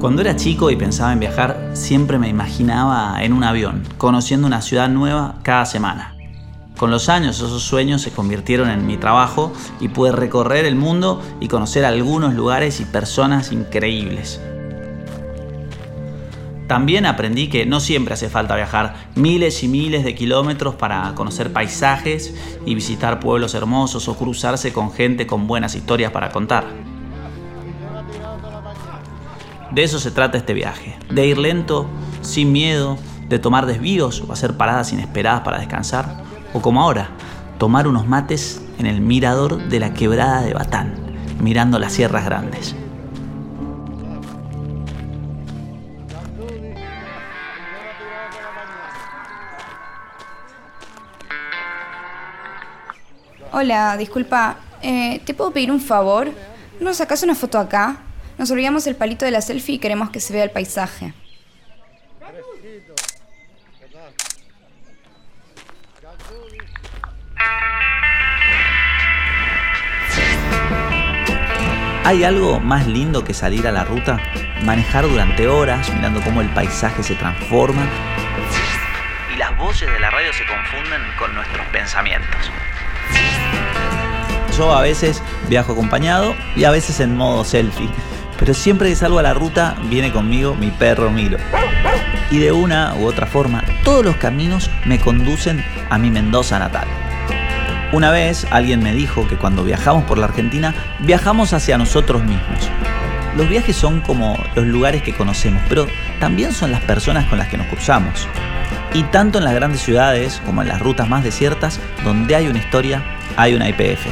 Cuando era chico y pensaba en viajar, siempre me imaginaba en un avión, conociendo una ciudad nueva cada semana. Con los años esos sueños se convirtieron en mi trabajo y pude recorrer el mundo y conocer algunos lugares y personas increíbles. También aprendí que no siempre hace falta viajar miles y miles de kilómetros para conocer paisajes y visitar pueblos hermosos o cruzarse con gente con buenas historias para contar. De eso se trata este viaje, de ir lento, sin miedo, de tomar desvíos o hacer paradas inesperadas para descansar, o como ahora, tomar unos mates en el mirador de la quebrada de Batán, mirando las sierras grandes. Hola, disculpa, eh, ¿te puedo pedir un favor? ¿No sacas una foto acá? Nos olvidamos el palito de la selfie y queremos que se vea el paisaje. ¿Hay algo más lindo que salir a la ruta? Manejar durante horas mirando cómo el paisaje se transforma y las voces de la radio se confunden con nuestros pensamientos. Yo a veces viajo acompañado y a veces en modo selfie pero siempre que salgo a la ruta viene conmigo mi perro Milo. Y de una u otra forma, todos los caminos me conducen a mi Mendoza natal. Una vez alguien me dijo que cuando viajamos por la Argentina, viajamos hacia nosotros mismos. Los viajes son como los lugares que conocemos, pero también son las personas con las que nos cruzamos. Y tanto en las grandes ciudades como en las rutas más desiertas, donde hay una historia, hay una IPF.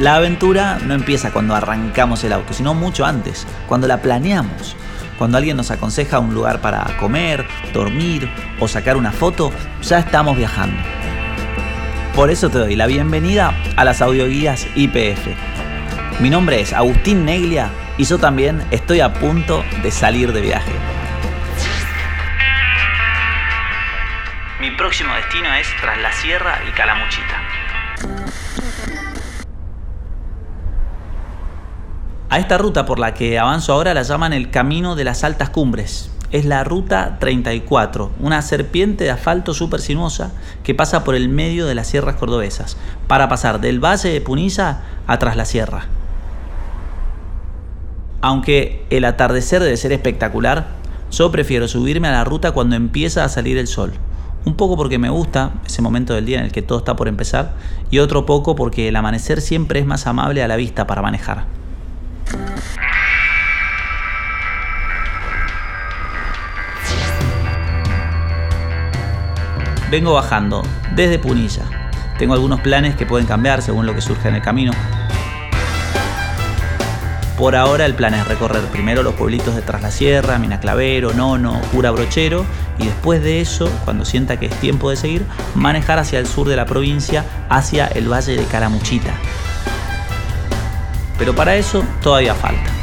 La aventura no empieza cuando arrancamos el auto, sino mucho antes, cuando la planeamos. Cuando alguien nos aconseja un lugar para comer, dormir o sacar una foto, ya estamos viajando. Por eso te doy la bienvenida a las audioguías IPF. Mi nombre es Agustín Neglia y yo también estoy a punto de salir de viaje. Mi próximo destino es Tras la Sierra y Calamuchita. A esta ruta por la que avanzo ahora la llaman el Camino de las Altas Cumbres. Es la Ruta 34, una serpiente de asfalto súper sinuosa que pasa por el medio de las sierras cordobesas, para pasar del Valle de Puniza a Tras la Sierra. Aunque el atardecer debe ser espectacular, yo prefiero subirme a la ruta cuando empieza a salir el sol. Un poco porque me gusta ese momento del día en el que todo está por empezar y otro poco porque el amanecer siempre es más amable a la vista para manejar. Vengo bajando desde Punilla. Tengo algunos planes que pueden cambiar según lo que surja en el camino. Por ahora el plan es recorrer primero los pueblitos de Tras la Sierra, Minaclavero, Nono, Cura Brochero y después de eso, cuando sienta que es tiempo de seguir, manejar hacia el sur de la provincia, hacia el valle de Caramuchita. Pero para eso todavía falta.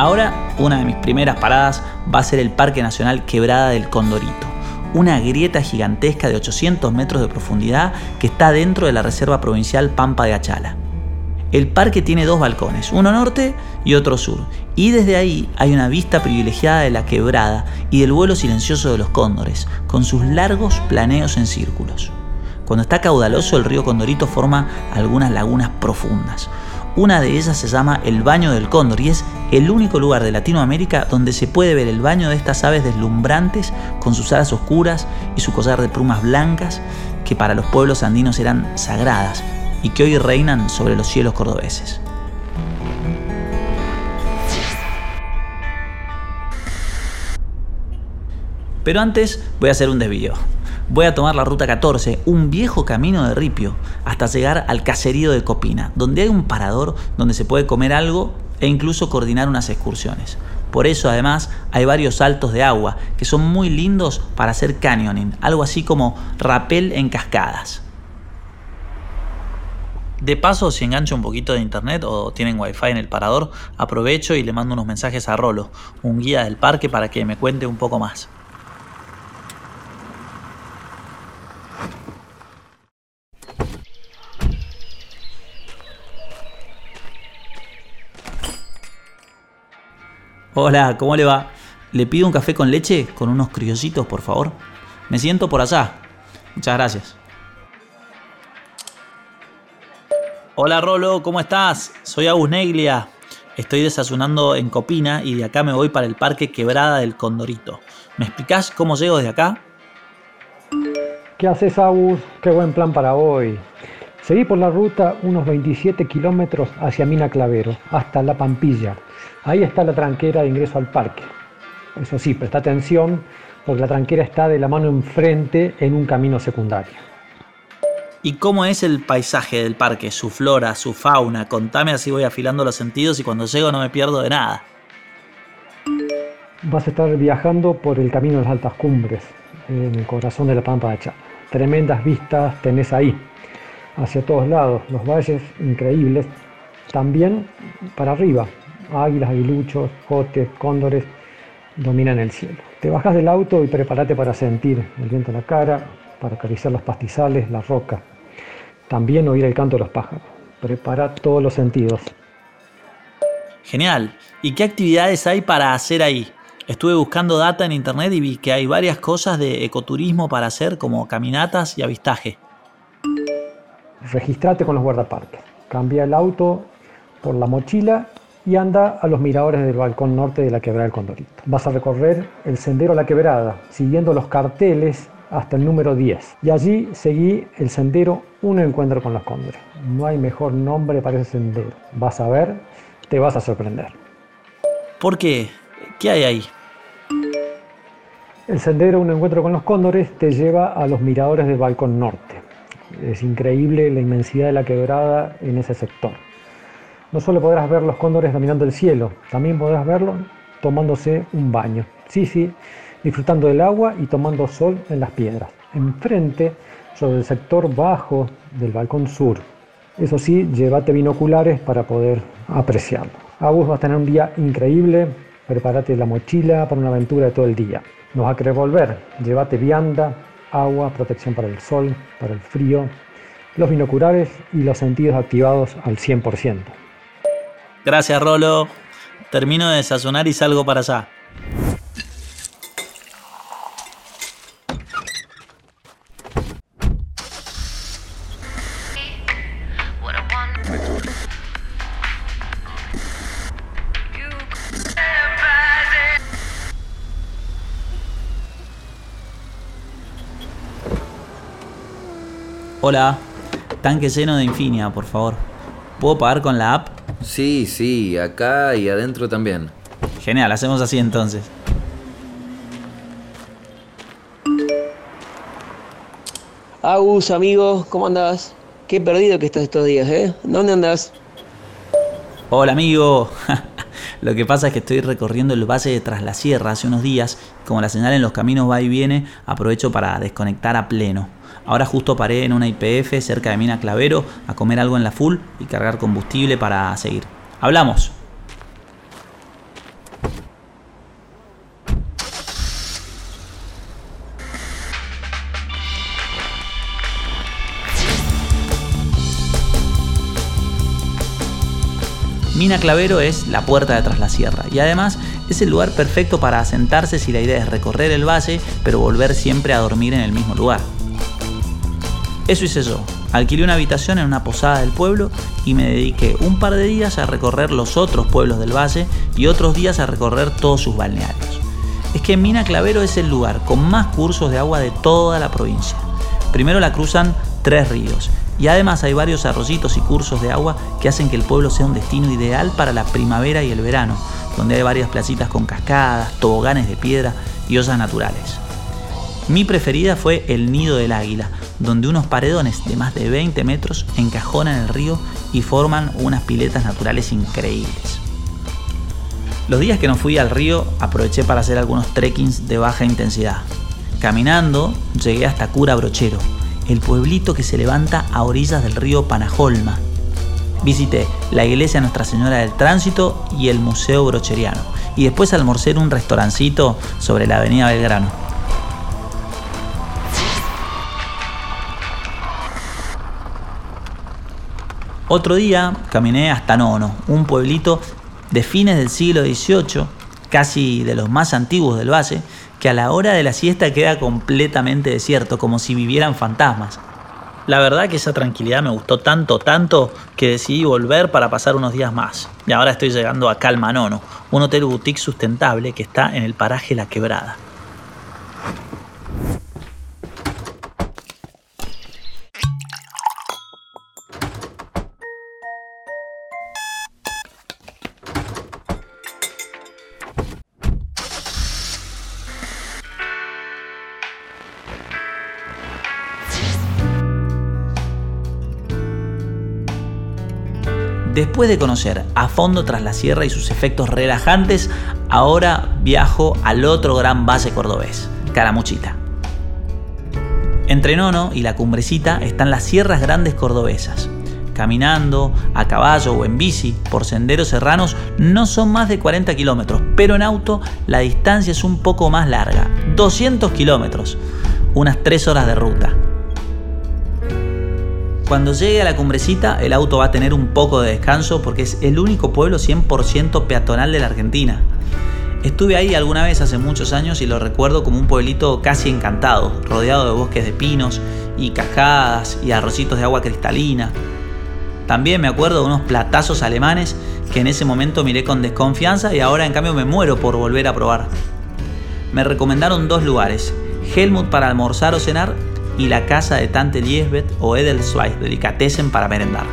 Ahora, una de mis primeras paradas va a ser el Parque Nacional Quebrada del Condorito, una grieta gigantesca de 800 metros de profundidad que está dentro de la Reserva Provincial Pampa de Achala. El parque tiene dos balcones, uno norte y otro sur, y desde ahí hay una vista privilegiada de la quebrada y del vuelo silencioso de los cóndores, con sus largos planeos en círculos. Cuando está caudaloso el río Condorito forma algunas lagunas profundas, una de ellas se llama el Baño del Cóndor y es el único lugar de Latinoamérica donde se puede ver el baño de estas aves deslumbrantes con sus alas oscuras y su collar de plumas blancas que para los pueblos andinos eran sagradas y que hoy reinan sobre los cielos cordobeses. Pero antes voy a hacer un desvío voy a tomar la ruta 14, un viejo camino de ripio, hasta llegar al caserío de Copina, donde hay un parador donde se puede comer algo e incluso coordinar unas excursiones. Por eso además hay varios saltos de agua que son muy lindos para hacer canyoning, algo así como rapel en cascadas. De paso, si engancho un poquito de internet o tienen wifi en el parador, aprovecho y le mando unos mensajes a Rolo, un guía del parque para que me cuente un poco más. Hola, ¿cómo le va? ¿Le pido un café con leche con unos criollitos, por favor? Me siento por allá. Muchas gracias. Hola Rolo, ¿cómo estás? Soy Agus Neglia. Estoy desayunando en Copina y de acá me voy para el Parque Quebrada del Condorito. ¿Me explicás cómo llego desde acá? ¿Qué haces, Agus? Qué buen plan para hoy. Seguí por la ruta unos 27 kilómetros hacia Mina Clavero, hasta La Pampilla. Ahí está la tranquera de ingreso al parque. Eso sí, presta atención porque la tranquera está de la mano enfrente en un camino secundario. ¿Y cómo es el paisaje del parque? Su flora, su fauna. Contame así voy afilando los sentidos y cuando llego no me pierdo de nada. Vas a estar viajando por el camino de las altas cumbres, en el corazón de la Pampa. Tremendas vistas tenés ahí, hacia todos lados, los valles increíbles. También para arriba, águilas, aguiluchos, jotes, cóndores dominan el cielo. Te bajas del auto y prepárate para sentir el viento en la cara, para acariciar los pastizales, la roca. También oír el canto de los pájaros. Prepara todos los sentidos. Genial. ¿Y qué actividades hay para hacer ahí? Estuve buscando data en internet y vi que hay varias cosas de ecoturismo para hacer como caminatas y avistaje. Registrate con los guardaparques. Cambia el auto por la mochila y anda a los miradores del balcón norte de la quebrada del Condorito. Vas a recorrer el sendero a la quebrada, siguiendo los carteles hasta el número 10. Y allí seguí el sendero Un Encuentro con los Cóndores. No hay mejor nombre para ese sendero. Vas a ver, te vas a sorprender. ¿Por qué? ¿Qué hay ahí? El sendero Un Encuentro con los Cóndores te lleva a los miradores del balcón norte. Es increíble la inmensidad de la quebrada en ese sector. No solo podrás ver los cóndores dominando el cielo, también podrás verlos tomándose un baño. Sí, sí, disfrutando del agua y tomando sol en las piedras. Enfrente, sobre el sector bajo del balcón sur. Eso sí, llévate binoculares para poder apreciarlo. Agus vas a tener un día increíble. Prepárate la mochila para una aventura de todo el día. No vas a querer volver. Llévate vianda, agua, protección para el sol, para el frío, los binoculares y los sentidos activados al 100%. Gracias, Rolo. Termino de desayunar y salgo para allá. Hola, tanque lleno de Infinia, por favor. ¿Puedo pagar con la app? Sí, sí, acá y adentro también. Genial, hacemos así entonces. Agus, amigo, ¿cómo andás? Qué perdido que estás estos días, ¿eh? ¿Dónde andás? Hola amigo. Lo que pasa es que estoy recorriendo el valle de Tras la Sierra hace unos días. Como la señal en los caminos va y viene, aprovecho para desconectar a pleno. Ahora justo paré en una IPF cerca de Mina Clavero a comer algo en la full y cargar combustible para seguir. Hablamos. Mina Clavero es la puerta de Tras la Sierra y además es el lugar perfecto para asentarse si la idea es recorrer el valle pero volver siempre a dormir en el mismo lugar. Eso hice yo. Alquilé una habitación en una posada del pueblo y me dediqué un par de días a recorrer los otros pueblos del valle y otros días a recorrer todos sus balnearios. Es que Mina Clavero es el lugar con más cursos de agua de toda la provincia. Primero la cruzan tres ríos y además hay varios arroyitos y cursos de agua que hacen que el pueblo sea un destino ideal para la primavera y el verano, donde hay varias placitas con cascadas, toboganes de piedra y ollas naturales. Mi preferida fue el Nido del Águila, donde unos paredones de más de 20 metros encajonan el río y forman unas piletas naturales increíbles. Los días que no fui al río aproveché para hacer algunos trekkings de baja intensidad. Caminando llegué hasta Cura Brochero, el pueblito que se levanta a orillas del río Panajolma. Visité la iglesia Nuestra Señora del Tránsito y el Museo Brocheriano, y después almorcé en un restaurancito sobre la avenida Belgrano. Otro día caminé hasta Nono, un pueblito de fines del siglo XVIII casi de los más antiguos del valle, que a la hora de la siesta queda completamente desierto, como si vivieran fantasmas. La verdad que esa tranquilidad me gustó tanto, tanto, que decidí volver para pasar unos días más. Y ahora estoy llegando a Calmanono, un hotel boutique sustentable que está en el paraje La Quebrada. Después de conocer a fondo tras la sierra y sus efectos relajantes, ahora viajo al otro gran valle cordobés, Caramuchita. Entre Nono y la cumbrecita están las sierras grandes cordobesas. Caminando, a caballo o en bici, por senderos serranos, no son más de 40 kilómetros, pero en auto la distancia es un poco más larga, 200 kilómetros, unas 3 horas de ruta. Cuando llegue a la cumbrecita, el auto va a tener un poco de descanso porque es el único pueblo 100% peatonal de la Argentina. Estuve ahí alguna vez hace muchos años y lo recuerdo como un pueblito casi encantado, rodeado de bosques de pinos y cascadas y arrocitos de agua cristalina. También me acuerdo de unos platazos alemanes que en ese momento miré con desconfianza y ahora en cambio me muero por volver a probar. Me recomendaron dos lugares, Helmut para almorzar o cenar y la casa de Tante Liesbeth o Edelweiss Delicatessen para merendar.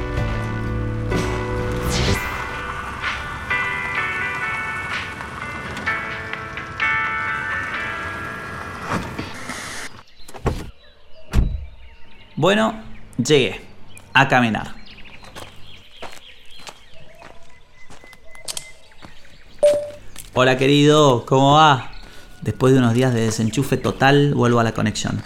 Bueno, llegué a caminar. Hola querido, ¿cómo va? Después de unos días de desenchufe total, vuelvo a la conexión.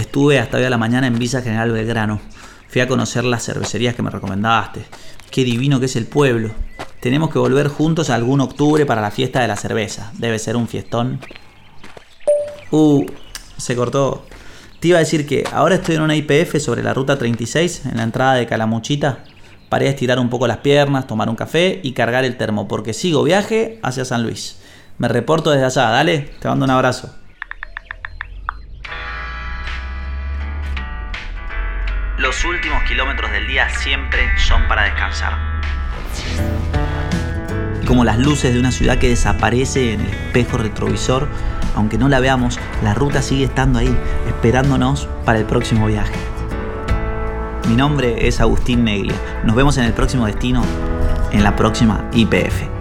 Estuve hasta hoy a la mañana en Villa General Belgrano. Fui a conocer las cervecerías que me recomendaste. Qué divino que es el pueblo. Tenemos que volver juntos algún octubre para la fiesta de la cerveza. Debe ser un fiestón. Uh, se cortó. Te iba a decir que ahora estoy en una IPF sobre la ruta 36, en la entrada de Calamuchita. Paré a estirar un poco las piernas, tomar un café y cargar el termo, porque sigo viaje hacia San Luis. Me reporto desde allá, dale, te mando un abrazo. Los últimos kilómetros del día siempre son para descansar. Como las luces de una ciudad que desaparece en el espejo retrovisor, aunque no la veamos, la ruta sigue estando ahí, esperándonos para el próximo viaje. Mi nombre es Agustín Neglia. Nos vemos en el próximo destino, en la próxima IPF.